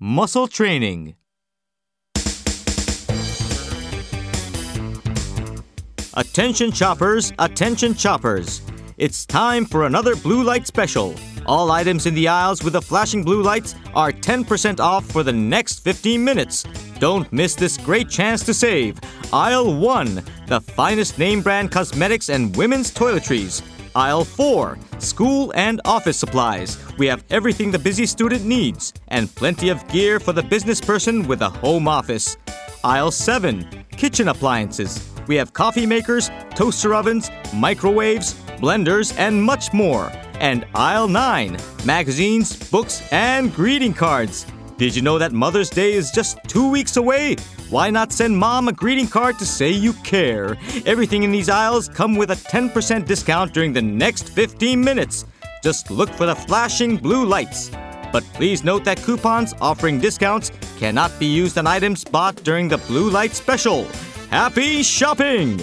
muscle training. Attention choppers, attention choppers. It's time for another blue light special. All items in the aisles with the flashing blue lights are 10% off for the next 15 minutes. Don't miss this great chance to save. Aisle 1, the finest name brand cosmetics and women's toiletries. Aisle 4, school and office supplies. We have everything the busy student needs, and plenty of gear for the business person with a home office. Aisle 7, kitchen appliances. We have coffee makers, toaster ovens, microwaves, blenders, and much more. And aisle 9, magazines, books, and greeting cards. Did you know that Mother's Day is just two weeks away? Why not send mom a greeting card to say you care? Everything in these aisles come with a 10% discount during the next 15 minutes. Just look for the flashing blue lights. But please note that coupons offering discounts cannot be used on items bought during the blue light special. Happy shopping!